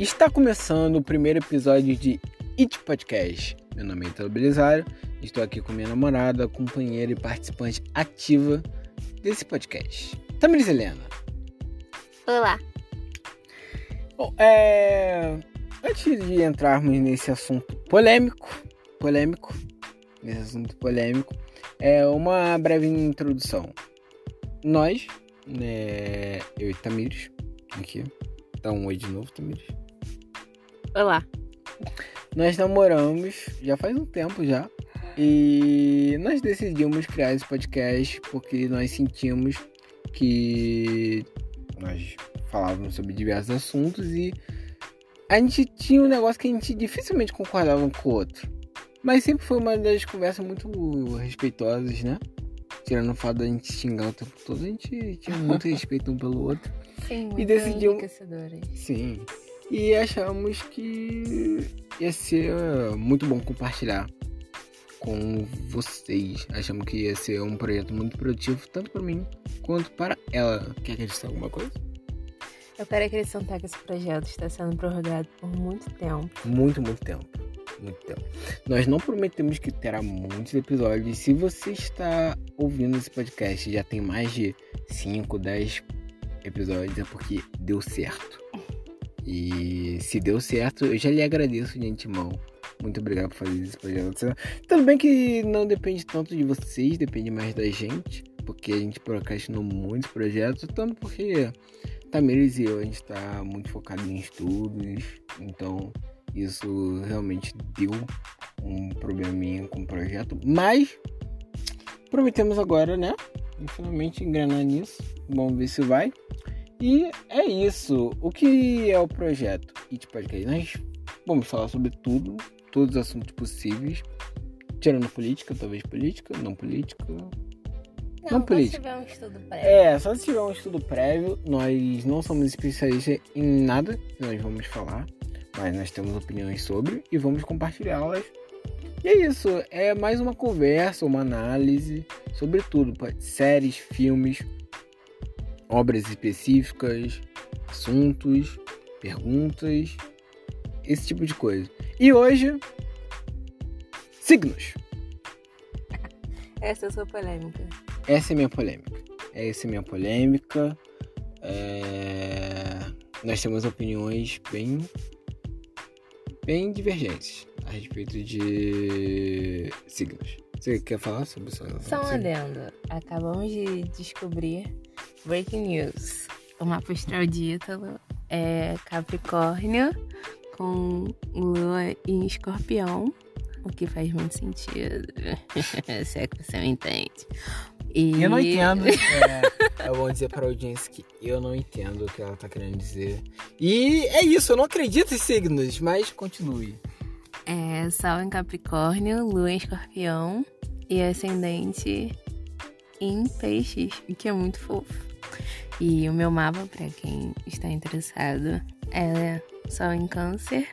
Está começando o primeiro episódio de It Podcast. Meu nome é Italo Belisário, estou aqui com minha namorada, companheira e participante ativa desse podcast. Tamiris Helena. Olá. Bom, é... Antes de entrarmos nesse assunto polêmico, polêmico, nesse assunto polêmico, é uma breve introdução. Nós, né, eu e Tamires, aqui, dá um oi de novo, Tamires. Olá. Nós namoramos já faz um tempo já. E nós decidimos criar esse podcast porque nós sentimos que nós falávamos sobre diversos assuntos e a gente tinha um negócio que a gente dificilmente concordava um com o outro. Mas sempre foi uma das conversas muito respeitosas, né? Tirando o fato da gente xingar o tempo todo, a gente tinha muito respeito um pelo outro. Sim, muito E decidiu- enriquecedoras. Sim. E achamos que ia ser muito bom compartilhar com vocês. Achamos que ia ser um projeto muito produtivo, tanto para mim quanto para ela. Quer acrescentar alguma coisa? Eu quero acrescentar que esse projeto está sendo prorrogado por muito tempo. Muito, muito tempo. Muito tempo. Nós não prometemos que terá muitos episódios. Se você está ouvindo esse podcast e já tem mais de 5, 10 episódios, é porque deu certo. E se deu certo, eu já lhe agradeço de antemão. Muito obrigado por fazer esse projeto. Tudo bem que não depende tanto de vocês, depende mais da gente. Porque a gente procrastinou muitos projetos, tanto porque Tamires e eu, a gente está muito focado em estudos. Então, isso realmente deu um probleminha com o projeto. Mas, prometemos agora, né? E finalmente engrenar nisso. Vamos ver se vai. E é isso. O que é o projeto It Podcast? Nós vamos falar sobre tudo, todos os assuntos possíveis. Tirando política, talvez política, não política. Não Não, política. tiver um estudo prévio. É, só se tiver um estudo prévio, nós não somos especialistas em nada que nós vamos falar, mas nós temos opiniões sobre e vamos compartilhá-las. E é isso, é mais uma conversa, uma análise sobre tudo, séries, filmes, obras específicas, assuntos, perguntas, esse tipo de coisa. E hoje, signos. Essa é a sua polêmica. Essa é minha polêmica. Essa é minha polêmica. É, Nós temos opiniões bem, bem divergentes a respeito de signos. Você quer falar sobre isso? Só um adendo. Acabamos de descobrir Breaking News. O mapa astral de Ítalo é Capricórnio com Lua em Escorpião. O que faz muito sentido. Se é que você me entende. E... Eu não entendo. É, é bom dizer para a audiência que eu não entendo o que ela tá querendo dizer. E é isso, eu não acredito em signos, mas continue. É Sol em Capricórnio, Lua em Escorpião e ascendente em Peixes, o que é muito fofo. E o meu mapa, pra quem está interessado, é Sol em Câncer,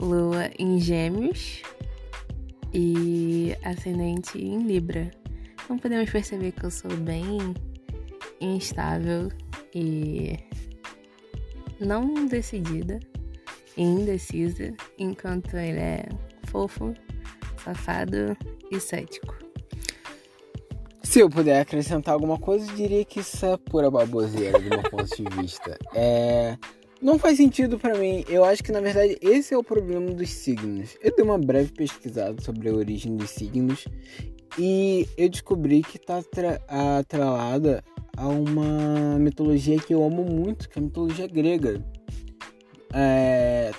Lua em Gêmeos e ascendente em Libra. Então podemos perceber que eu sou bem instável e não decidida e indecisa, enquanto ele é fofo, safado e cético. Se eu puder acrescentar alguma coisa, eu diria que isso é pura baboseira do meu ponto de vista. É... Não faz sentido pra mim. Eu acho que na verdade esse é o problema dos signos. Eu dei uma breve pesquisada sobre a origem dos signos e eu descobri que tá atrelada a uma mitologia que eu amo muito, que é a mitologia grega. É,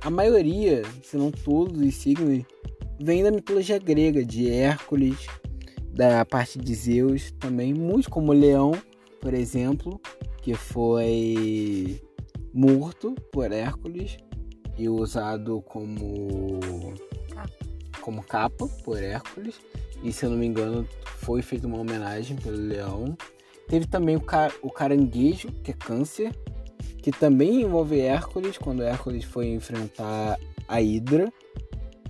A maioria, se não todos os signos, vem da mitologia grega, de Hércules, da parte de Zeus também, muitos como o Leão, por exemplo, que foi morto por Hércules e usado como como capa por Hércules e se eu não me engano foi feita uma homenagem pelo Leão. Teve também o, ca o caranguejo, que é câncer, que também envolve Hércules, quando Hércules foi enfrentar a Hidra.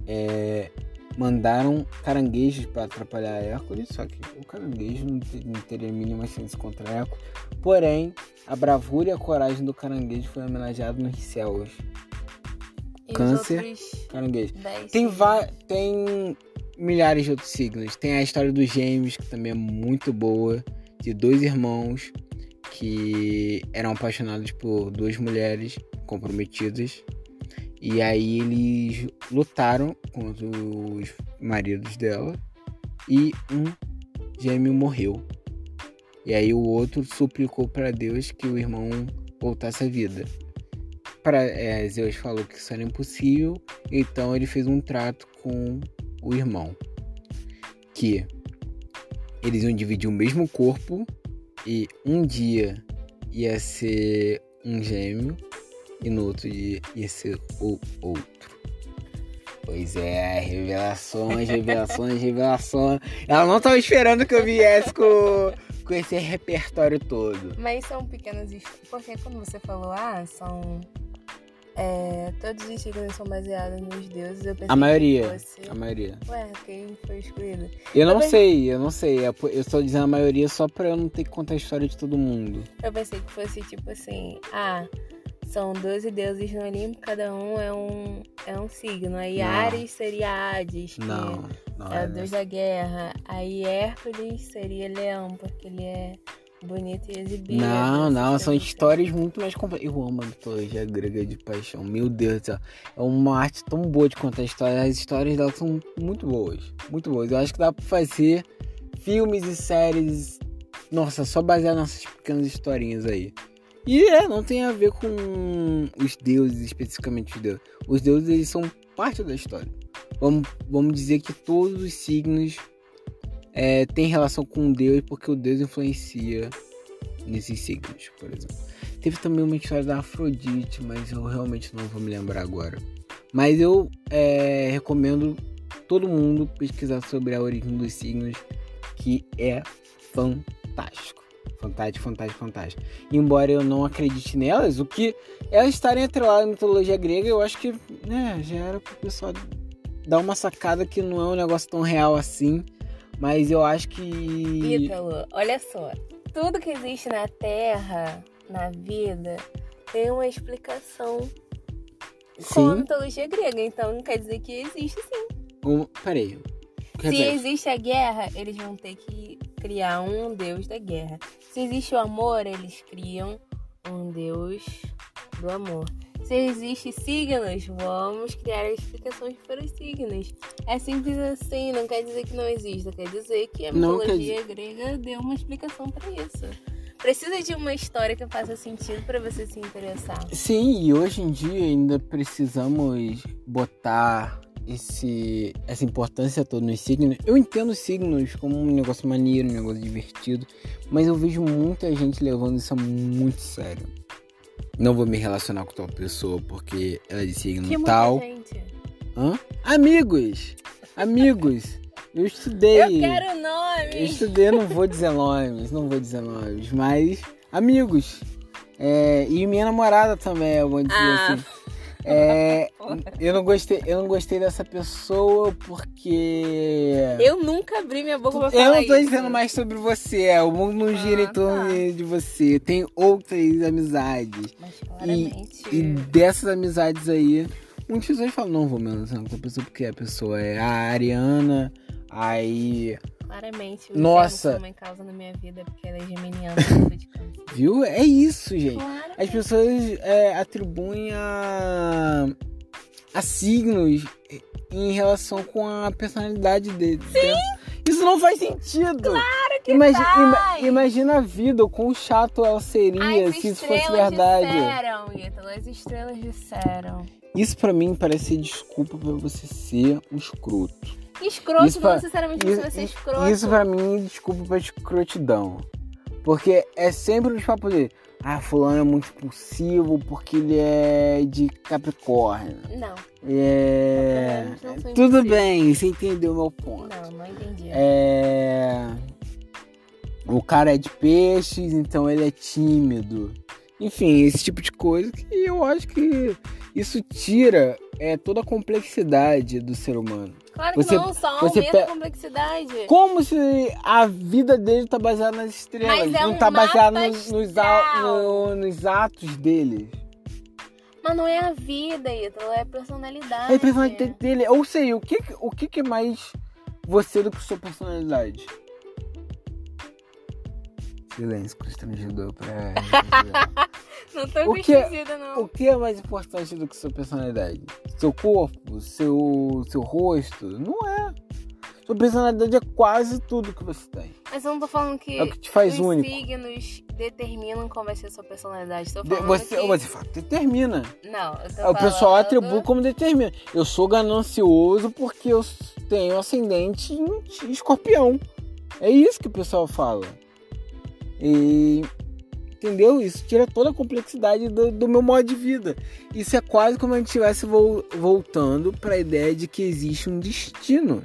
É, mandaram caranguejos para atrapalhar Hércules, só que o caranguejo não, não teria a mínima chance contra Hércules. Porém, a bravura e a coragem do caranguejo foi homenageado nos céus. E Câncer, caranguejo. 10 Tem, tem milhares de outros signos. Tem a história dos gêmeos, que também é muito boa, de dois irmãos que eram apaixonados por duas mulheres comprometidas. E aí eles lutaram contra os maridos dela e um gêmeo morreu. E aí o outro suplicou para Deus que o irmão voltasse à vida. Pra, é, Zeus falou que isso era impossível, então ele fez um trato com o irmão. Que eles iam dividir o mesmo corpo e um dia ia ser um gêmeo e no outro dia ia ser o outro. Pois é, revelações, revelações, revelações. Ela não estava esperando que eu viesse com, com esse repertório todo. Mas são pequenas histórias. Porque quando você falou, ah, são. é, todos os signos são baseados nos deuses, eu pensei A maioria. fosse. A maioria. Ué, quem foi excluído? Eu não Também- sei, eu não sei. É Eu estou dizendo a maioria só pra eu não ter que contar a história de todo mundo. Eu pensei que fosse tipo assim, ah, são 12 deuses no Olimpo, cada um é um, é um signo. Aí Não. Ares seria Hades, que Não, não é é. o deus da guerra. Aí Hércules seria leão, porque ele é bonito e exibido. Não, não, são histórias muito mais complexas. Eu amo a mitologia grega de paixão. Meu Deus do céu. É uma arte tão boa de contar histórias. As histórias delas são muito boas. Muito boas. Eu acho que dá pra fazer filmes e séries. Nossa, só baseado nessas pequenas historinhas aí. E é, não tem a ver com os deuses, especificamente os deuses. Os deuses, eles são parte da história. Vamos, vamos dizer que todos os signos é, têm relação com Deus, porque o Deus influencia nesses signos, por exemplo. Teve também uma história da Afrodite, mas eu realmente não vou me lembrar agora. Mas eu é, recomendo todo mundo pesquisar sobre a origem dos signos, que é fantástico. Fantástico, fantástico, fantástico. Embora eu não acredite nelas, o que elas estarem atreladas à mitologia grega, eu acho que né, já era pro pessoal dar uma sacada que não é um negócio tão real assim. Mas eu acho que. Ítalo, olha só. Tudo que existe na Terra, na vida, tem uma explicação com a Sim. mitologia grega. Então quer dizer que existe sim. Um, peraí. Se existe a guerra, eles vão ter que criar um deus da guerra. Se existe o amor, eles criam um deus do amor. Se existe signos, vamos criar explicações para os signos. É simples assim, não quer dizer que não exista, quer dizer que a Não quer mitologia grega deu uma explicação para isso. Precisa de uma história que faça sentido para você se interessar. Sim, e hoje em dia ainda precisamos botar esse, essa importância toda nos signos. Eu entendo os signos como um negócio maneiro, um negócio divertido, mas eu vejo muita gente levando isso a muito sério. Não vou me relacionar com tal pessoa porque ela é de signo Que muita tal. gente. Hã? Amigos! Amigos! Eu estudei. Eu quero Eu nomes! estudei, não vou dizer nomes, não vou dizer nomes, mas amigos. É, e minha namorada também, eu vou dizer Ah. assim. É, eu não gostei, eu não gostei dessa pessoa porque Eu nunca abri minha boca pra eu falar não tô isso. dizendo mais sobre você, é, o mundo não gira Ah, em torno tá. de você. Tem outras amizades. Mas claramente. E dessas amizades aí, muitas pessoas falam, não vou me relacionar com a pessoa porque a pessoa é a Ariana, aí Claramente. O Nossa. em causa na minha vida porque ela é geminiana. Viu? É isso, gente. Claramente. As pessoas é, atribuem a, a signos em relação com a personalidade dele. Sim! Isso não faz sentido! Claro que faz! imagina a vida, o quão chato ela seria As se isso fosse verdade. disseram, Ítalo. As estrelas disseram. Isso pra mim parece ser desculpa pra você ser um escroto. Escroto Isso pra- necessariamente Isso, você vai ser escroto. isso pra mim desculpa pra escrotidão. Porque é sempre os papos dele. Ah, fulano é muito impulsivo porque ele é de Capricórnio. Não, É. Não Tudo bem, você entendeu o meu ponto. não, não entendi. É. O cara é de peixes, então ele é tímido. Enfim, esse tipo de coisa que eu acho que isso tira é, toda a complexidade do ser humano. Claro que você- não, só aumenta pe- a complexidade. Como se a vida dele tá baseada nas estrelas, Mas é não um tá baseada nos, a- no- nos atos dele. Mas não é a vida, Ítalo, é a personalidade. É a personalidade dele. Ou sei, o que, o que, que é mais você do que sua personalidade? Silêncio, constrangedor pra. não tô o que, é- não. o que é mais importante do que sua personalidade? Seu corpo? Seu, seu rosto? Não é. Sua personalidade é quase tudo que você tem. Mas eu não tô falando que, É o que te faz os único. signos determinam qual vai ser a sua personalidade. Tô falando Você, que... você fala, determina. Não, eu tô É, O pessoal falando- atribui como determina. Eu sou ganancioso porque eu tenho ascendente em escorpião. É isso que o pessoal fala. E. Entendeu? Isso tira toda a complexidade do, do meu modo de vida. Isso é quase como a gente estivesse vol- voltando para a ideia de que existe um destino.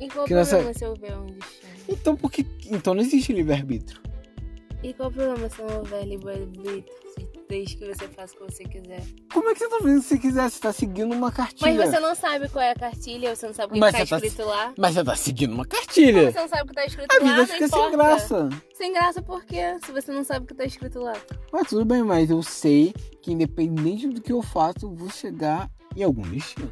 E qual o que nossa- problema se houver um destino? Então, porque, então não existe livre-arbítrio. E qual o problema se não houver livre-arbítrio? Desde que você faça o que você quiser. Como é que você tá fazendo se você quiser? Você tá seguindo uma cartilha. Mas você não sabe qual é a cartilha, você não sabe o que, Mas que tá tá- escrito lá. Mas você tá seguindo uma cartilha. Você não sabe o que tá escrito A lá, vida não fica sem graça. Sem graça por quê? Se você não sabe o que tá escrito lá. Mas tudo bem, mas eu sei que independente do que eu faço, eu vou chegar em algum destino.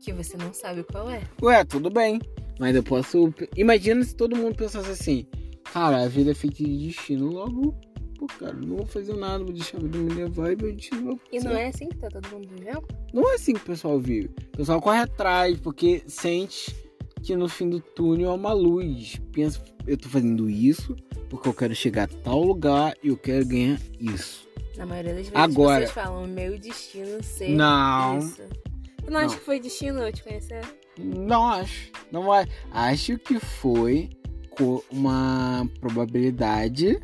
Que você não sabe qual é. Ué, tudo bem. Mas eu posso. Imagina se todo mundo pensasse assim: Cara, a vida é feita de destino. Logo, pô, cara, não vou fazer nada, vou deixar a vida me levar e meu destino E não é assim que tá todo mundo vivendo? Não é assim que o pessoal vive. O pessoal corre atrás porque sente que no fim do túnel há uma luz. Pensa, eu tô fazendo isso porque eu quero chegar a tal lugar e eu quero ganhar isso. Na maioria das vezes Agora- vocês falam meu destino ser Não. isso. Tu não acha Não. que foi destino eu te conhecer? Não acho. Não acho. Acho que foi com uma probabilidade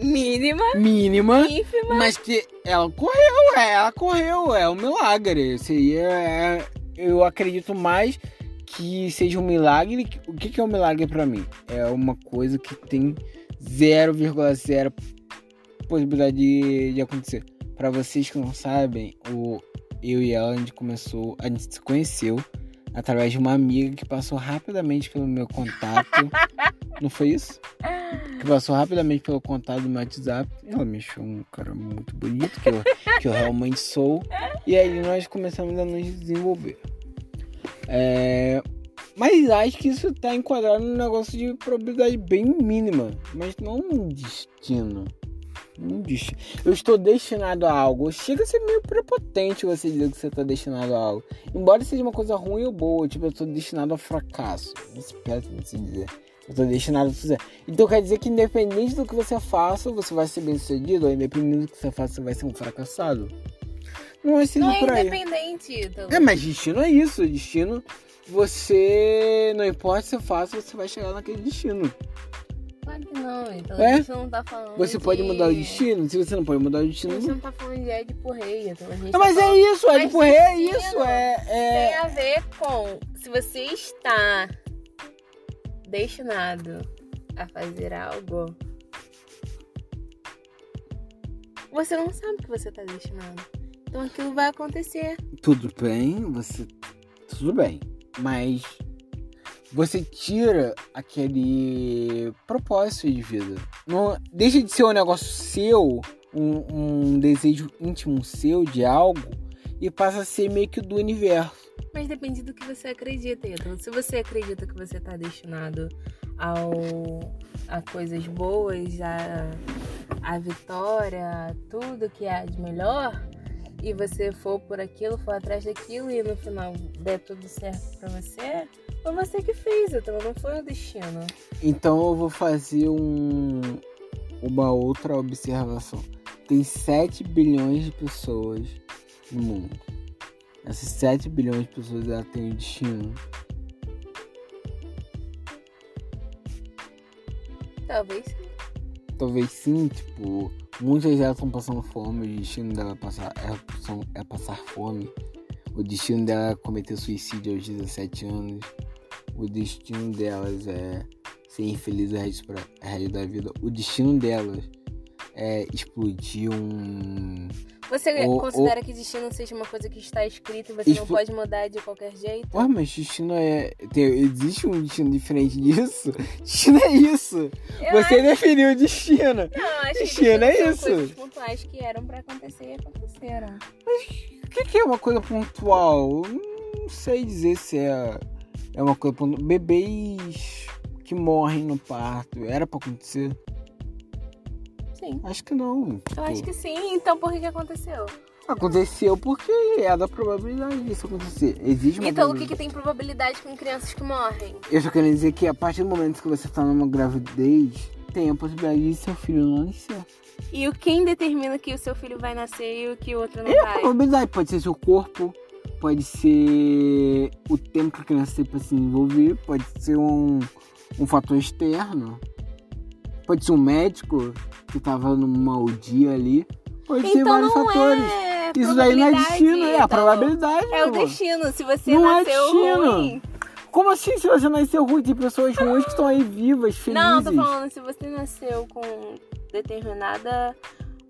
Mínima, mínima, ínfima. mas que ela correu, é, ela correu, é um milagre. Seria, é, eu acredito mais que seja um milagre. O que, que é um milagre pra mim? É uma coisa que tem 0,0 possibilidade de, de acontecer. Pra vocês que não sabem, o, eu e ela a gente começou, a gente se conheceu através de uma amiga que passou rapidamente pelo meu contato. não foi isso? Que passou rapidamente pelo contato do meu WhatsApp. Ela me achou um cara muito bonito, que eu, que eu realmente sou. E aí nós começamos a nos desenvolver. É, Mas acho que isso tá enquadrado num negócio de probabilidade bem mínima. Mas não um destino. Um destino. Eu estou destinado a algo. Chega a ser meio prepotente você dizer que você está destinado a algo. Embora seja uma coisa ruim ou boa. Tipo, eu estou destinado ao fracasso. Isso é péssimo de se dizer. Eu estou destinado a fazer. Então quer dizer que independente do que você faça, você vai ser bem sucedido. Ou independente do que você faça, você vai ser um fracassado. Não é assim Não é independente, Ítalo. É, mas destino é isso. Destino, você. Não importa se você faça, você vai chegar naquele destino. Claro que não, então É? você não tá falando Você de... pode mudar o destino? Se você não pode mudar o destino. Você não tá falando de Ed rei, então a gente Não, tá mas falando... é isso, é Mas tipo, é isso, é. Tem é... a ver com se você está destinado a fazer algo, você não sabe o que você está destinado. Então aquilo vai acontecer. Tudo bem, você. Tudo bem. Mas você tira aquele propósito de vida. Não, deixa de ser um negócio seu, um, um desejo íntimo seu de algo, e passa a ser meio que do universo. Mas depende do que você acredita, Ítalo. Se você acredita que você está destinado ao, a coisas boas, a, a vitória, a tudo que há de melhor, e você for por aquilo, for atrás daquilo e no final der tudo certo pra você, foi você que fez, então não foi o destino. Então eu vou fazer um, uma outra observação. Tem 7 bilhões de pessoas no mundo. Essas 7 bilhões de pessoas ela têm um destino. Talvez sim. Talvez sim, tipo, muitas delas estão passando fome, o destino dela é passar, é, é passar fome. O destino dela é cometer suicídio aos 17 anos. O destino delas é ser infeliz o resto, pra, o resto da vida. O destino delas é, explodir um. Você O- considera que destino seja uma coisa que está escrita e você não Explo- pode mudar de qualquer jeito? Ué, mas destino é. tem- existe um destino diferente disso? Destino é isso! Eu Você definiu o destino! Não, acho que Destino é são isso. coisas pontuais que eram pra acontecer e aconteceram. O que, que é uma coisa pontual? Eu Não sei dizer se é, é uma coisa. Bebês que morrem no parto, era pra acontecer? Sim. Acho que não. Eu acho que sim, então por que que aconteceu? Aconteceu porque é da probabilidade disso acontecer. Existe uma Então o que, que tem probabilidade com crianças que morrem? Eu só quero dizer que a partir do momento que você tá numa gravidez, tem a possibilidade de seu filho não nascer. E o quem determina que o seu filho vai nascer e o que o outro não É a vai? probabilidade. Pode ser seu corpo, pode ser o tempo que a criança tem pra se desenvolver, pode ser um, um fator externo, pode ser um médico que tava numa dia ali, pode ser Então vários não fatores. é Isso daí não é destino, é a então. probabilidade. É o destino. Se você Não é nasceu destino. ruim. Como assim se você nasceu ruim? Tem pessoas ruins que estão aí vivas, felizes. Não, tô falando, se você nasceu com determinada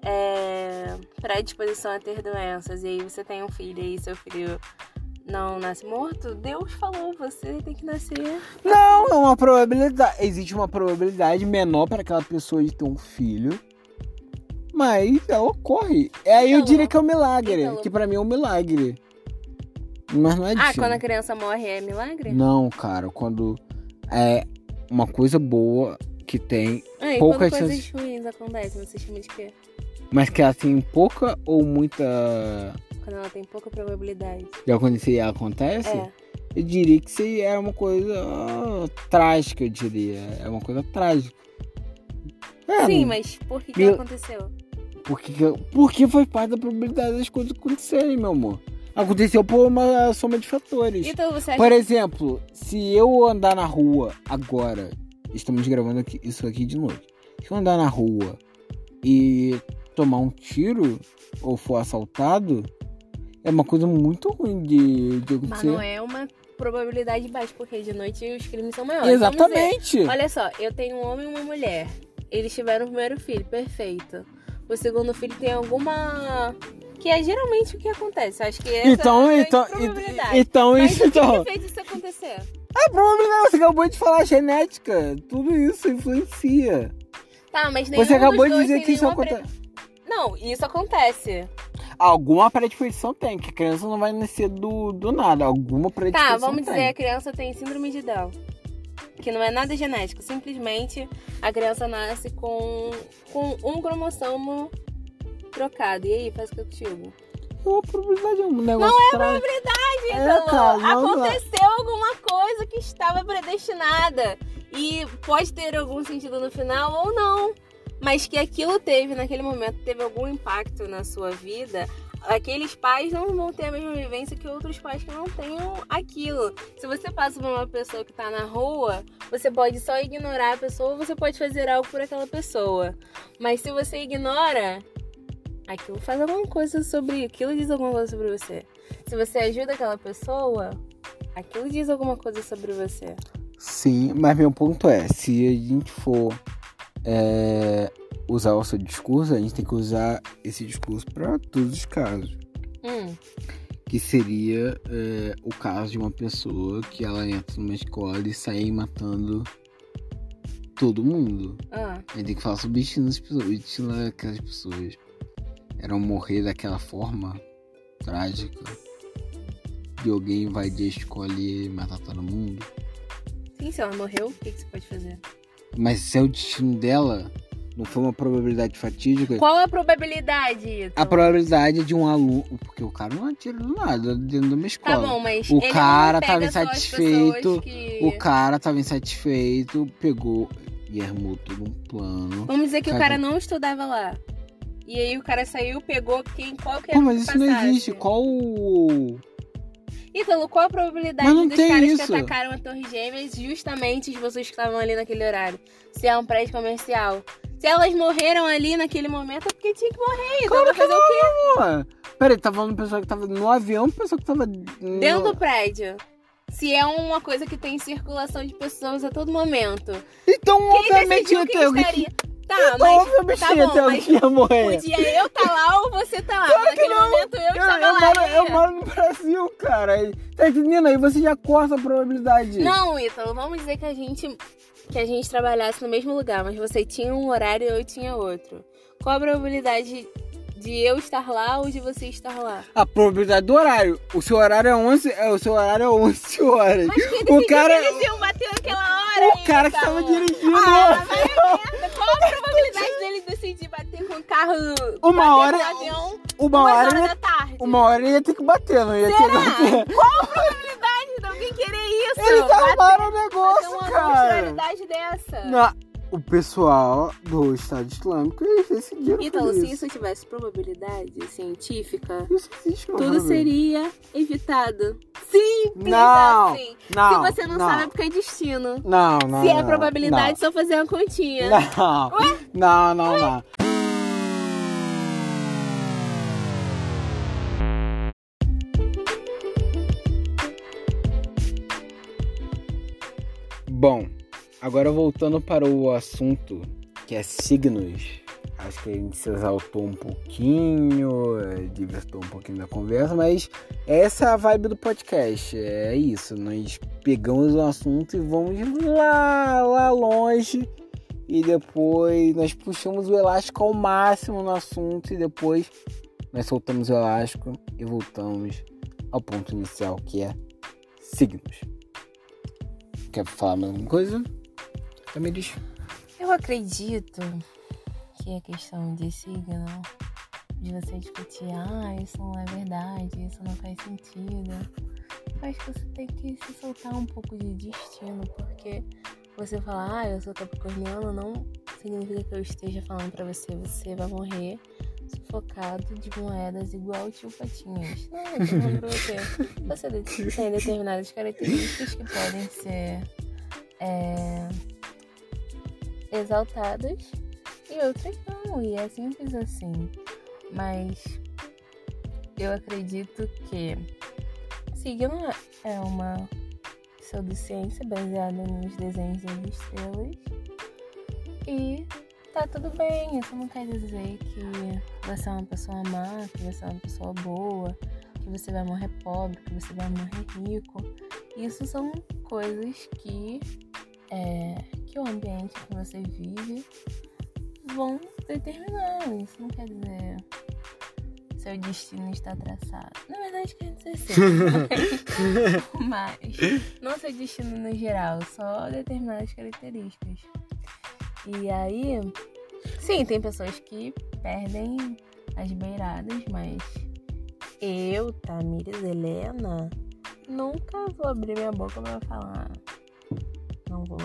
é, predisposição a ter doenças e aí você tem um filho e seu filho não nasce morto, Deus falou, você tem que nascer. Não, é uma probabilidade. Existe uma probabilidade menor para aquela pessoa de ter um filho. Mas ela ocorre. É aí eu Ítalo. diria que é um milagre. Ítalo. Que pra mim é um milagre. Mas não é Ah, destino. quando a criança morre é milagre? Não, cara. Quando é uma coisa boa que tem, Ah, e poucas coisas ruins acontecem, você chama de quê? Mas que ela tem pouca ou muita Quando ela tem pouca probabilidade. de acontecer e acontece, É. eu diria que isso é uma coisa ah, trágica, eu diria. É uma coisa trágica. É, Sim, mas por que, que Mil- aconteceu? Porque, porque faz parte da probabilidade das coisas acontecerem, meu amor. Aconteceu por uma soma de fatores. Então você acha Por exemplo, se eu andar na rua agora, estamos gravando aqui- isso aqui de noite. Se eu andar na rua e tomar um tiro ou for assaltado, é uma coisa muito ruim de, de Mas acontecer. não é uma probabilidade baixa, porque de noite os crimes são maiores. Exatamente. Olha só, eu tenho um homem e uma mulher. Eles tiveram o primeiro filho, perfeito. O segundo filho tem alguma. Que é geralmente o que acontece. Acho que essa Então, é a então, grande probabilidade. então Mas isso o que então. fez isso acontecer? A probabilidade, você acabou de falar, genética. Tudo isso influencia. Tá, mas nenhum Você acabou de dizer que isso acontece. Não, isso acontece. Alguma predisposição tem, que a criança não vai nascer do, do nada. Alguma predisposição Tá, vamos tem. dizer a criança tem síndrome de Down. Que não é nada genético, simplesmente a criança nasce com, com um cromossomo trocado. E aí, faz o que contigo? É uma probabilidade, é um negócio Não é probabilidade, É, então, cara, não dá. aconteceu alguma coisa que estava predestinada. E pode ter algum sentido no final ou não. Mas que aquilo teve, naquele momento, teve algum impacto na sua vida. Aqueles pais não vão ter a mesma vivência que outros pais que não tenham aquilo. Se você passa por uma pessoa que tá na rua, você pode só ignorar a pessoa ou você pode fazer algo por aquela pessoa. Mas se você ignora, aquilo faz alguma coisa sobre. Aquilo diz alguma coisa sobre você. Se você ajuda aquela pessoa, aquilo diz alguma coisa sobre você. Sim, mas meu ponto é, se a gente for é, usar o seu discurso, a gente tem que usar esse discurso para todos os casos. Hum, Que seria é, o caso de uma pessoa que ela entra numa escola e sai matando todo mundo. ah, A gente tem que falar sobre o destino das pessoas. O destino daquelas pessoas era morrer daquela forma trágica. De alguém invadir a escola e matar todo mundo. sim, se ela morreu, o que, que você pode fazer? Mas se é o destino dela, não foi uma probabilidade fatídica. Qual a probabilidade? Ítalo? A probabilidade de um aluno. Porque o cara não atira do nada dentro de uma Tá escola. bom, mas. O cara tava insatisfeito, Que... O cara tava insatisfeito, pegou e armou todo um plano. Vamos dizer que o Cara. não estudava lá. E aí o cara saiu, pegou quem, qual que Pô, era mas que isso não existe. Qual o. Ítalo, qual a probabilidade não dos caras isso. que atacaram a Torre Gêmeas justamente as pessoas que estavam ali naquele horário? Se é um prédio comercial. Se elas morreram ali naquele momento, é porque tinha que morrer. Então Claro que fazer o quê? Ué, Peraí, tá falando pessoa que tava no avião, pessoa que tava. no- Dentro do prédio. Se é uma coisa que tem circulação de pessoas a todo momento. Então, Quem obviamente, ter alguém. estaria? Tá, Então, mas. meu bichinho, tá bom, mas dia morrer. Podia eu tá lá ou você tá lá. Claro que Naquele não. momento eu, Eu, estava eu lá. moro, e- eu moro no Brasil, cara. Tá entendendo? Aí você já corta a probabilidade. Não, Ítalo, vamos dizer que a gente que a gente trabalhasse no mesmo lugar, mas você tinha um horário e eu tinha outro. Qual a probabilidade de eu estar lá ou de você estar lá? A probabilidade do horário. O seu horário é 11, é, o seu horário é 11 horas. Mas quem o cara, naquela hora? o cara que Ítalo? tava dirigindo. Ah, probabilidade dele decidir bater com o carro? Uma bater hora- avião, uma duas hora, horas ele- da tarde. uma hora ele ia ter que bater, não ia ter que Será? bater. Qual a probabilidade de alguém querer isso? Eles Bater- arrumaram o fazer negócio, uma cara. monstruosidade dessa. Na- o pessoal do Estado Islâmico, eles decidiram Então, se isso. isso tivesse probabilidade científica, Isso existe, tudo seria evitado. Simples Não, assim. não, Se você não, não. sabe, é porque é destino. Não, não, Se é não, probabilidade, só fazer uma continha. Não, não, não, não. Bom, agora voltando para o assunto que é signos. Acho que a gente se exaltou um pouquinho, divertou um pouquinho da conversa, mas essa é a vibe do podcast. É isso, nós pegamos o assunto e vamos lá, lá longe e depois nós puxamos o elástico ao máximo no assunto e depois nós soltamos o elástico e voltamos ao ponto inicial que é signos. Quer falar mais alguma coisa? Tamiris? Eu acredito que a questão de signo, de você discutir, ah, isso não é verdade, isso não faz sentido. Acho que você tem que se soltar um pouco de destino, porque você falar, ah, eu sou capricorniano, não significa que eu esteja falando pra você, você vai morrer sufocado de moedas igual o tio Patinhas. Não, eu tô falando pra você. Você tem determinadas características que podem ser é, exaltadas e outras não, e é simples assim. Mas eu acredito que signo é uma pseudociência baseada nos desenhos das estrelas e tá tudo bem. Isso não quer dizer que você é uma pessoa má, que você é uma pessoa boa, que você vai morrer pobre, que você vai morrer rico. Isso são coisas que, é, que o ambiente que você vive vão determinar. Isso não quer dizer seu destino está traçado. Na verdade, quer dizer sim. mas não seu destino no geral, só determinadas características. E aí, sim, tem pessoas que perdem as beiradas, mas eu, Tamires Helena, nunca vou abrir minha boca pra falar. Não vou.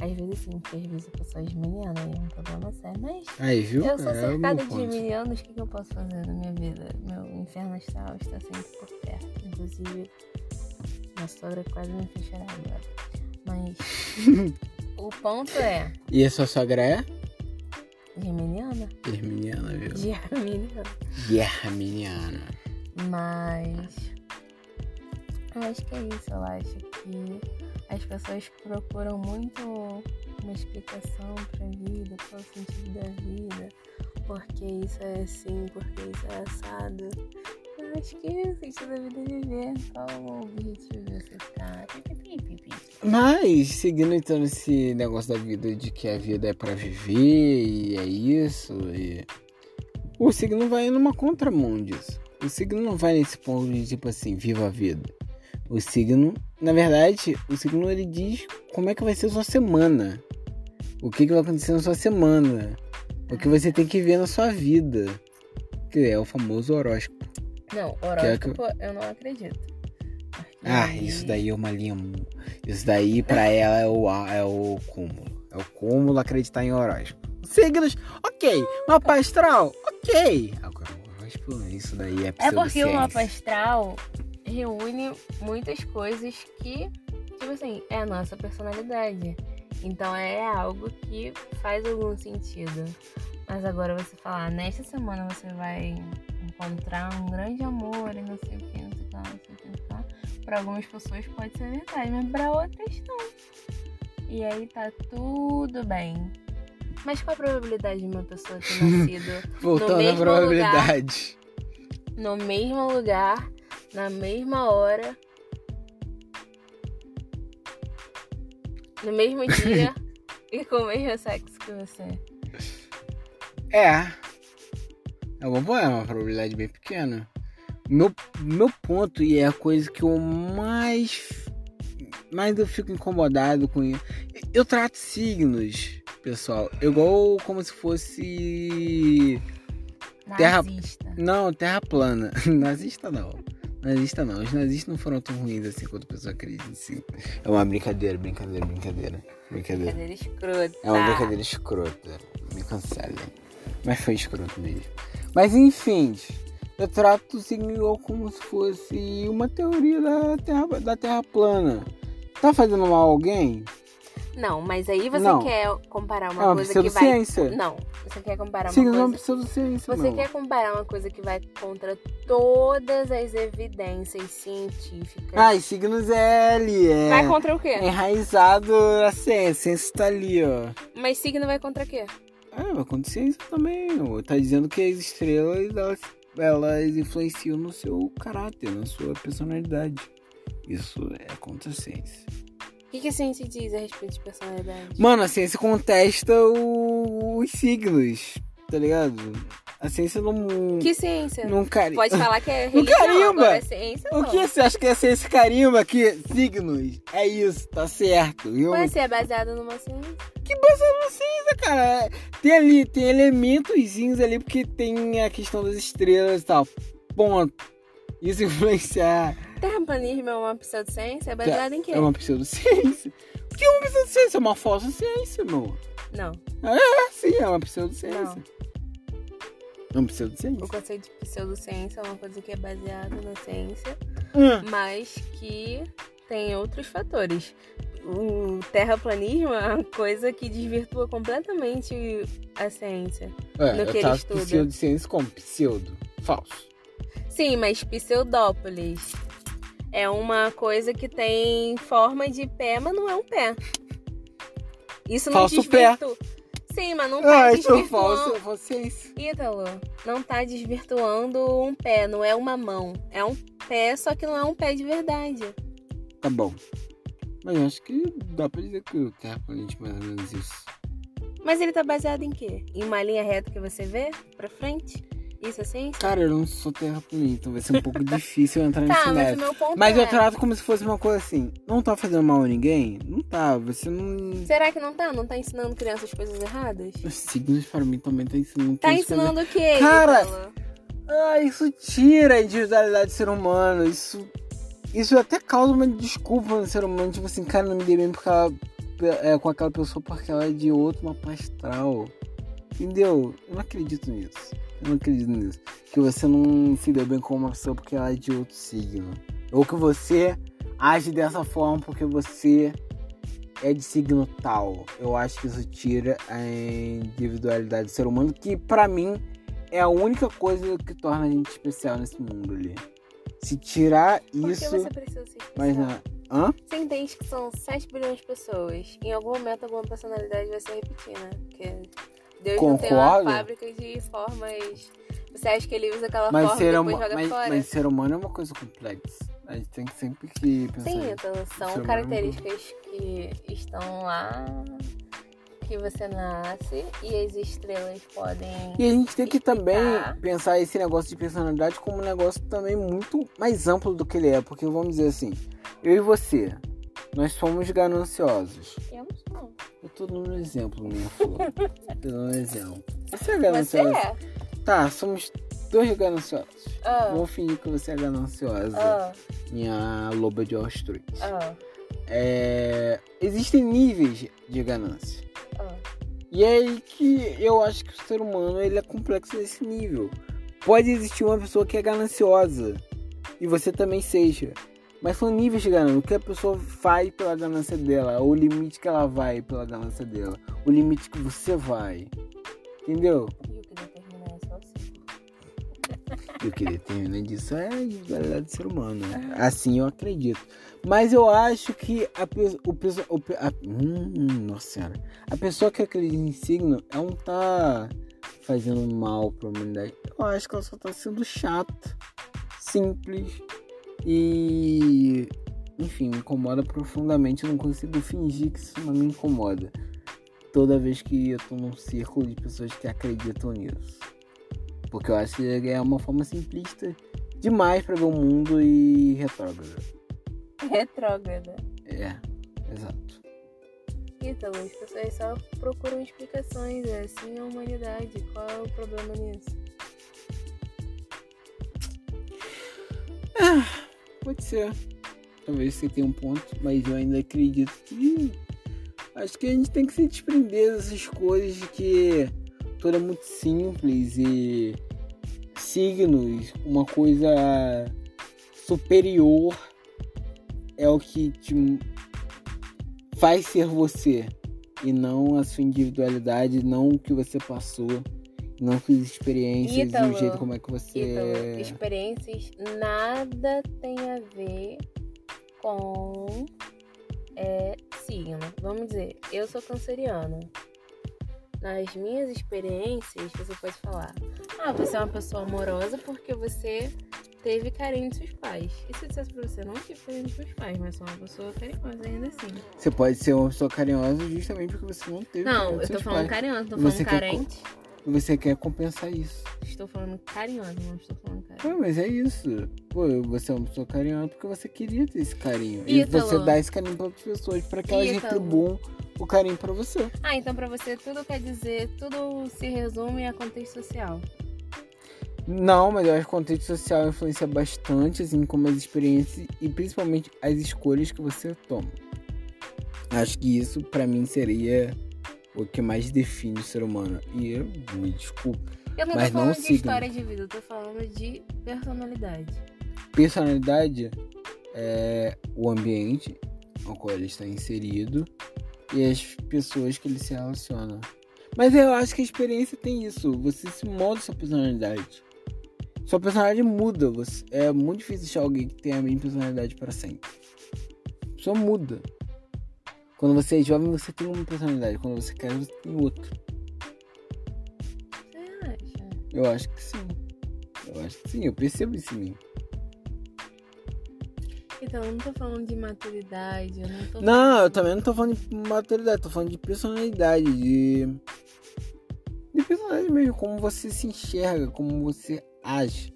Às vezes sim, porque às vezes a pessoa é geminiana e é um problema sério, mas Aí, viu? eu sou? É meu cercada de ponto. geminianos, o que, que eu posso fazer na minha vida? Meu inferno astral está sempre por perto. Inclusive, minha sogra quase me fez chorar agora. Mas o ponto é, E a sua sogra é? geminiana? Germiniana, viu? Geminiana. Germiniana. Mas eu acho que é isso. Eu acho que as pessoas procuram muito uma explicação pra vida, qual é o sentido da vida, porque isso é assim, porque isso é assado. Eu acho que o sentido da vida é viver. Qual o objetivo de você ficar? Mas, seguindo então esse negócio da vida de que a vida é pra viver e é isso, e... o signo vai numa contramão disso. O signo não vai nesse ponto de tipo assim, viva a vida. O signo, na verdade, o signo ele diz como é que vai ser a sua semana. O que, que vai acontecer na sua semana. O que você tem que ver na sua vida. Que é o famoso horóscopo. Não, é que- horóscopo eu não acredito. Porque Ah, isso daí é uma linha. Isso daí pra ela é o, é o cúmulo. É o cúmulo acreditar em horóscopo. Signos, ok. Mapa astral, ok. Agora, o horóscopo, isso daí é É porque o mapa astral reúne muitas coisas que, tipo assim, é a nossa personalidade. Então é algo que faz algum sentido. Mas agora você falar, nesta semana você vai encontrar um grande amor e não sei o que, não sei o que não sei o que, não sei o que. Pra algumas pessoas pode ser verdade, mas pra outras não. E aí tá tudo bem. Mas qual a probabilidade de uma pessoa ter nascido Voltando à mesmo probabilidade. no mesmo lugar, na mesma hora, no mesmo dia e com o mesmo sexo que você? É. É um bom é uma probabilidade bem pequena. Meu, meu ponto, e é a coisa que eu mais. Mais eu fico incomodado com isso. Eu trato signos, pessoal, igual como se fosse. Terra- Nazista. Não, terra plana. Nazista não. Nazista não. Os nazistas não foram tão ruins assim quanto a pessoa acredita em si. É uma brincadeira, brincadeira, brincadeira. Brincadeira. Brincadeira escrota. É uma brincadeira escrota. Me cancelem. Mas foi escroto mesmo. Mas enfim, eu trato o signo como se fosse uma teoria da Terra, da terra plana. Tá fazendo mal a alguém? Não, mas aí você Não. quer comparar uma é uma coisa que vai. pseudociência. Não, você quer comparar uma Signos é uma coisa. pseudociência, Você não. quer comparar uma coisa que vai contra todas as evidências científicas. Ai, signos é L, é... Vai contra o quê? é enraizado a ciência. A ciência tá ali, ó. Mas signo vai contra quê? É, mas com ciência também. Tá dizendo que as estrelas, elas, elas influenciam no seu caráter, na sua personalidade. Isso é contra a ciência. O que, que a ciência diz a respeito de personalidade? Mano, a ciência contesta o- os signos, tá ligado? A ciência não. Que ciência? não cari... Pode falar que é Não religião, carimba! agora é ciência O não. que você acha que a ciência carimba que signos? É isso, tá certo. Eu... Pode ser baseado numa ciência. Que baseado na ciência, cara. Tem ali, tem elementozinhos ali, porque tem a questão das estrelas e tal. Ponto. Isso influenciar. Terraplanismo é uma pseudociência? É baseado em quê? É uma pseudociência. O que é uma pseudociência? É uma falsa ciência, meu. Não. É, sim, é uma pseudociência. É uma pseudociência. O conceito de pseudociência é uma coisa que é baseada na ciência, Hum. mas que tem outros fatores. O terraplanismo é uma coisa que desvirtua completamente a ciência. É, no eu que ele trato estuda. pseudociência como pseudo. Falso. Sim, mas pseudópolis é uma coisa que tem forma de pé, mas não é um pé. Isso não Falso pé. desvirtua. Sim, mas não tá Ah, então desvirtuando. falso, ciência. Ítalo, não tá desvirtuando um pé, não é uma mão. É um pé, só que não é um pé de verdade. Tá bom. Mas eu acho que dá pra dizer que o terraplanismo é mais ou menos isso. Mas ele tá baseado em quê? Em uma linha reta que você vê pra frente? Isso é ciência? Cara, eu não sou terraplanista, então vai ser um pouco difícil eu entrar nesse tá, mas o mérito. meu ponto Mas é... eu trato como se fosse uma coisa assim. Não tá fazendo mal a ninguém? Não tá. Você não. Será que não tá? Não tá ensinando crianças coisas erradas? Os signos para mim também tá ensinando. Tá ensinando o quê, Cara? Ah, isso tira a individualidade do ser humano. Isso. Isso até causa uma desculpa no ser humano. Tipo assim, cara, não me dei bem porque ela, é, com aquela pessoa porque ela é de outro mapa astral. Entendeu? Eu não acredito nisso. Eu não acredito nisso. Que você não se deu bem com uma pessoa porque ela é de outro signo. Ou que você age dessa forma porque você é de signo tal. Eu acho que isso tira a individualidade do ser humano, que pra mim é a única coisa que torna a gente especial nesse mundo ali. Se tirar Por que isso, você precisa ser especial? mas na... Hã? Você entende que são 7 bilhões de pessoas. Em algum momento, alguma personalidade vai se repetir, né? Porque Deus não tem uma Concordo. fábrica de formas. Você acha que ele usa aquela Mas forma e ser, depois huma- joga mas, fora? mas ser humano é uma coisa complexa. A gente tem que sempre que pensar. Sim, então são humano características que estão lá, que você nasce e as estrelas podem. E a gente tem que também explicar. pensar esse negócio de personalidade como um negócio também muito mais amplo do que ele é. Porque vamos dizer assim, eu e você, nós somos gananciosos. Eu não sou. Eu tô dando um exemplo, minha flor. tô dando um exemplo. Você é Você gananciosa? é? Tá, somos dois gananciosos. Ah, Vou fingir que você é gananciosa, ah, minha loba de Wall Street. ah, É, Existem níveis de ganância. ah. E é aí que eu acho que o ser humano ele é complexo nesse nível. Pode existir uma pessoa que é gananciosa e você também seja. Mas são níveis de ganância. O que a pessoa faz pela ganância dela, o limite que ela vai pela ganância dela, o limite que você vai. Entendeu? E o que determina é só ciclo. E o que determina disso é a individualidade do ser humano. né? Assim eu acredito. Mas eu acho que a pessoa. O, o, pe- a, hum, nossa senhora. A pessoa que acredita em signo, ela não tá fazendo mal pra humanidade. Eu acho que ela só tá sendo chata, simples e. Enfim, me incomoda profundamente. Eu não consigo fingir que isso não me incomoda. Toda vez que eu tô num círculo de pessoas que acreditam nisso. Porque eu acho que é uma forma simplista demais pra ver o mundo e retrógrada. Retrógrada. É, exato. Ítalo, as pessoas só procuram explicações. É assim a humanidade. Qual é o problema nisso? Pode ser. Talvez você tenha um ponto, mas eu ainda acredito que. Acho que a gente tem que se desprender dessas coisas de que tudo é muito simples e signos, uma coisa superior é o que te faz ser você e não a sua individualidade, não o que você passou, não suas experiências e Ítalo, o jeito como é que você Ítalo, experiências nada tem a ver com é, signo. Vamos dizer, eu sou canceriana. Nas minhas experiências, você pode falar: Ah, você é uma pessoa amorosa porque você teve carinho de seus pais. E se eu dissesse pra você, não tive carinho dos meus pais, mas sou uma pessoa carinhosa ainda assim. Você pode ser uma pessoa carinhosa justamente porque você não teve. Não, eu dos tô seus falando pais. carinhosa, tô Você falando quer carente. E você quer compensar isso. Estou falando carinhosa, não estou falando. Pô, mas é isso. Pô, você é uma pessoa carinhosa porque você queria ter esse carinho. Ítalo. E você dá esse carinho para outras pessoas para que elas Ítalo. retribuam o carinho pra você. Ah, então pra você tudo quer dizer, tudo se resume a contexto social. Não, mas eu acho que o contexto social influencia bastante, assim como as experiências e principalmente as escolhas que você toma. Acho que isso pra mim seria o que mais define o ser humano. E eu me desculpe. Eu não Mas tô não falando de signo. história de vida, eu tô falando de personalidade. Personalidade é o ambiente ao qual ele está inserido e as pessoas que ele se relaciona. Mas eu acho que a experiência tem isso. Você se molda sua personalidade. Sua personalidade muda. Você, é muito difícil achar alguém que tenha a mesma personalidade para sempre. Só muda. Quando você é jovem, você tem uma personalidade. Quando você quer, você tem outra. Você acha? Eu acho que sim. Eu acho que sim. Eu percebo isso em mim. Então, eu não tô falando de maturidade, eu não tô Não, falando... eu também não tô falando de maturidade, tô falando de personalidade, de. De personalidade mesmo, como você se enxerga, como você age.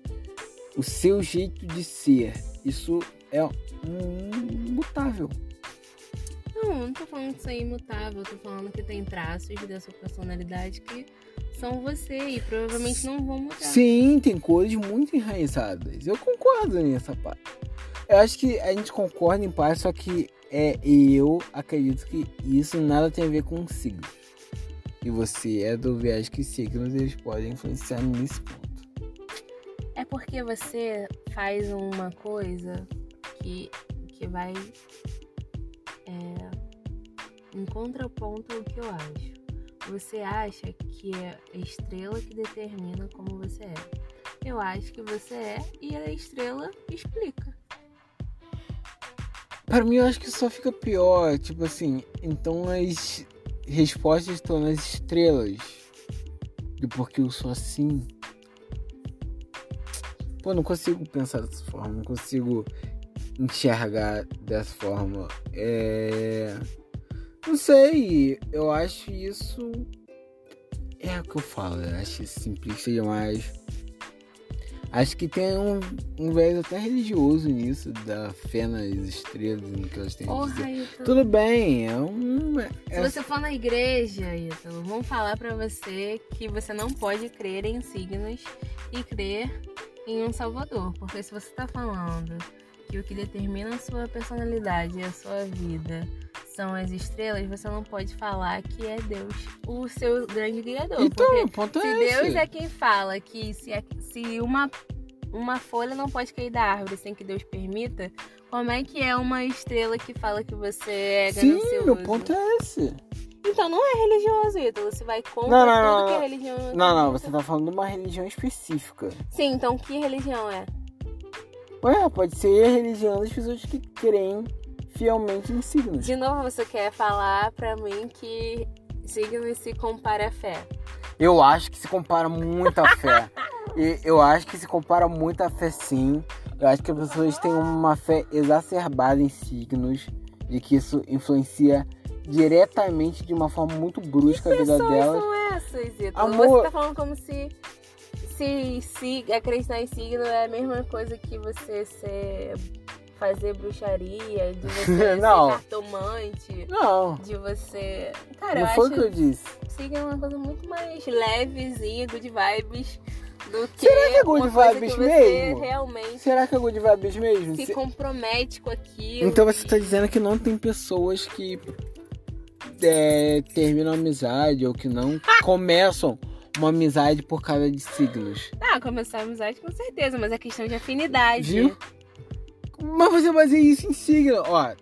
O seu jeito de ser. Isso é um mutável. Não, eu não tô falando que isso é imutável, eu tô falando que tem traços da sua personalidade que são você e provavelmente não vão mudar. Sim, tem coisas muito enraizadas. Eu concordo nessa parte. Eu acho que a gente concorda em parte, só que é, eu acredito que isso nada tem a ver com signos. E você é do viés que signos eles podem influenciar nesse ponto. É porque você faz uma coisa que, que vai é, em contraponto ao que eu acho. Você acha que é a estrela que determina como você é. Eu acho que você é e a estrela explica. Para mim, eu acho que só fica pior. Tipo assim, então as respostas estão nas estrelas. Do porquê eu sou assim. Pô, não consigo pensar dessa forma. Não consigo enxergar dessa forma. É. Não sei. Eu acho isso. É o que eu falo. Eu acho isso simplista demais. Acho que tem um, um viés até religioso nisso, da fé nas estrelas e no que elas têm a dizer. Porra, Ítalo. Tudo bem, é um. Se É, você for na igreja, Ítalo, vão falar pra você que você não pode crer em signos e crer em um salvador. Porque se você tá falando que o que determina a sua personalidade e a sua vida são as estrelas, você não pode falar que é Deus o seu grande guiador. então, o ponto se é Deus esse. é quem fala que se, se uma, uma folha não pode cair da árvore sem que Deus permita, como é que é uma estrela que fala que você é Sim, ganancioso? meu ponto é esse. Então não é religioso, Ítalo. Você vai contra Não, não, tudo não, que é religião. Não, não, você tá falando de uma religião específica. Sim, então que religião é? Ué, pode ser a religião das pessoas que creem fielmente em signos. De novo, você quer falar pra mim que signos se compara a fé. Eu acho que se compara muito à fé. e eu acho que se compara muito à fé sim. Eu acho que as pessoas têm uma fé exacerbada em signos e que isso influencia diretamente de uma forma muito brusca a vida delas. são essas, Ito? Amor- Você tá falando como se, se, se acreditar em signo é a mesma coisa que você ser, fazer bruxaria, de você Não. ser cartomante, Não, de você... Cara, não eu foi acho que eu disse. signo é uma coisa muito mais levezinha, good vibes, do que Será que é good vibes que mesmo? realmente Será que é good vibes mesmo? se Se- compromete com aquilo. Então você e- tá dizendo que não tem pessoas que é, terminam amizade ou que não começam uma amizade por causa de signos. Ah, começar a amizade com certeza, mas é questão de afinidade. Viu? Mas você baseia isso em signo, ó.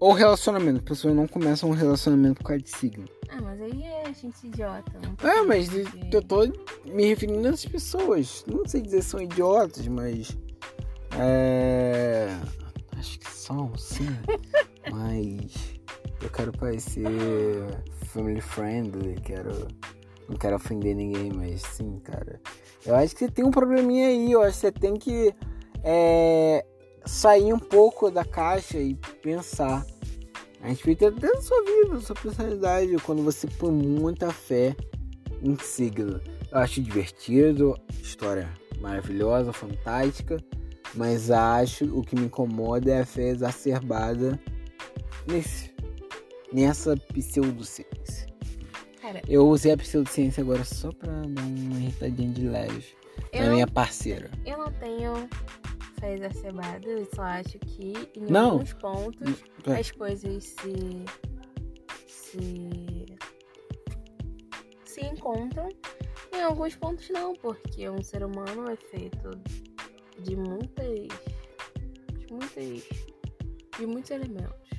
Ou relacionamento. Pessoas não começam um relacionamento por causa de signo. Ah, mas aí é gente idiota. É, mas de- eu tô me referindo a essas pessoas. Não sei dizer se são idiotas, mas. É. Acho que são, sim. mas. Eu quero parecer family friendly, quero. Não quero ofender ninguém, mas sim, cara. Eu acho que você tem um probleminha aí, eu acho que você tem que é, sair um pouco da caixa e pensar a respeito até da sua vida, da sua personalidade, quando você põe muita fé em signo. Eu acho divertido, história maravilhosa, fantástica, mas acho o que me incomoda é a fé exacerbada nesse, nessa pseudociência. Cara, Eu usei a pseudociência agora só pra dar uma irritadinha de leve eu na minha parceira. eu não tenho fé exacerbada, eu só acho que em Não. alguns pontos É. as coisas se. se. se encontram. Em alguns pontos não, porque um ser humano é feito de muitas. de muitas. de muitos elementos.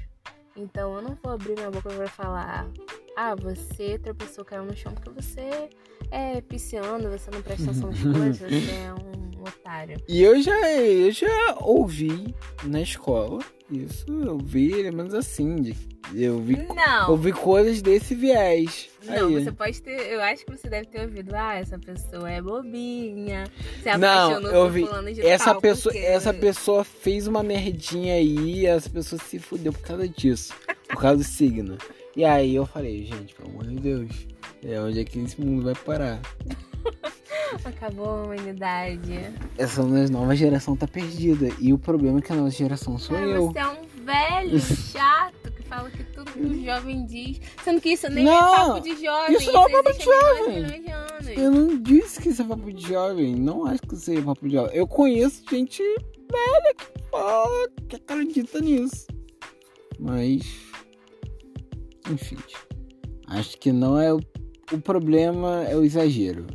Então eu não vou abrir minha boca pra falar. Ah, você tropeçou, caiu no chão porque você é pisciano, você não presta atenção nas coisas, você é um otário. E eu já, eu já ouvi na escola isso, eu vi elementos assim, de, eu vi, Não! ouvi coisas desse viés. Não, Aí. você pode ter. Eu acho que você deve ter ouvido. Ah, essa pessoa é bobinha. Se Não, apaixonou eu por vi. Essa tal, pessoa, porque- essa pessoa fez uma merdinha aí, essa pessoa se fudeu por causa disso, por causa do signo. E aí eu falei, gente, pelo amor de Deus, é onde é que esse mundo vai parar? Acabou a humanidade. Essa nova geração tá perdida. E o problema é que a nova geração sou Cara, eu. você é um velho chato que fala que tudo que o jovem diz. Sendo que isso nem Não, é papo de jovem. isso não é papo de jovem. de. Eu não disse que isso é papo de jovem. Não acho que isso é papo de jovem. Eu conheço gente velha que fala, que acredita nisso. Mas. Enfim. Acho que não é. O, o problema é o exagero.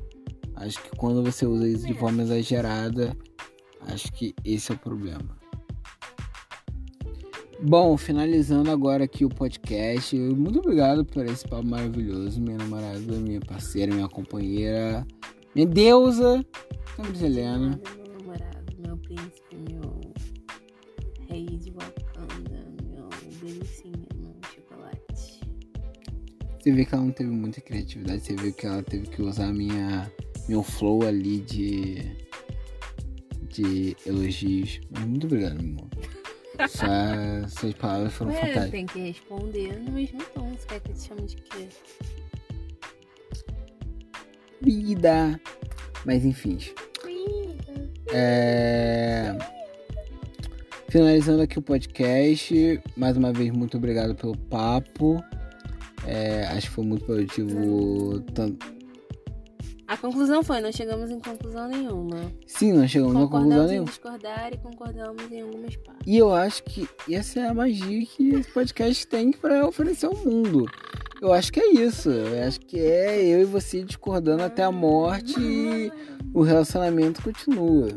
Acho que quando você usa isso de É. forma exagerada, acho que esse é o problema. Bom, finalizando agora aqui o podcast. Muito obrigado por esse papo maravilhoso. Minha namorada, minha parceira, minha companheira, minha deusa, Sandra Helena. Meu namorado, meu príncipe, meu Você vê que ela não teve muita criatividade. Você vê que ela teve que usar minha, meu flow ali de, de elogios. Mas muito obrigado, meu amor. Essa- Suas palavras foram Ué, fantásticas. tem que responder no mesmo tom. Você quer que eu te chame de quê? Vida. Mas enfim. É... Finalizando aqui o podcast, mais uma vez muito obrigado pelo papo. É, acho que foi muito produtivo. Tanto... A conclusão foi, não chegamos em conclusão nenhuma. Sim, não chegamos a conclusão Concordamos em nenhuma. discordar e concordamos em algumas partes. E eu acho que essa é a magia que esse podcast tem para oferecer ao mundo. Eu acho que é isso. Eu acho que é eu e você discordando até a morte e o relacionamento continua.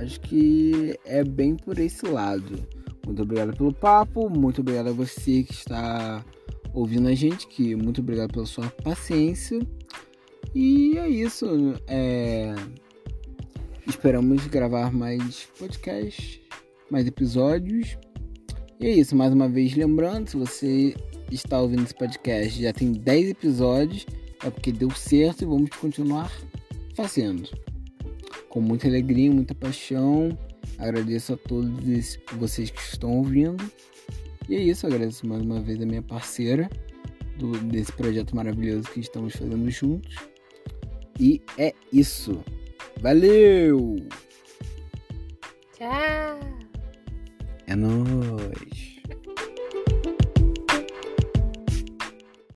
Acho que é bem por esse lado. Muito obrigado pelo papo, muito obrigado a você que está ouvindo a gente, que muito obrigado pela sua paciência. E é isso. É... Esperamos gravar mais podcasts, mais episódios. E é isso, mais uma vez lembrando, se você está ouvindo esse podcast já tem 10 episódios, é porque deu certo e vamos continuar fazendo. Com muita alegria, muita paixão. Agradeço a todos vocês que estão ouvindo. E é isso, agradeço mais uma vez a minha parceira do, desse projeto maravilhoso que estamos fazendo juntos. E é isso. Valeu! Tchau! É nóis!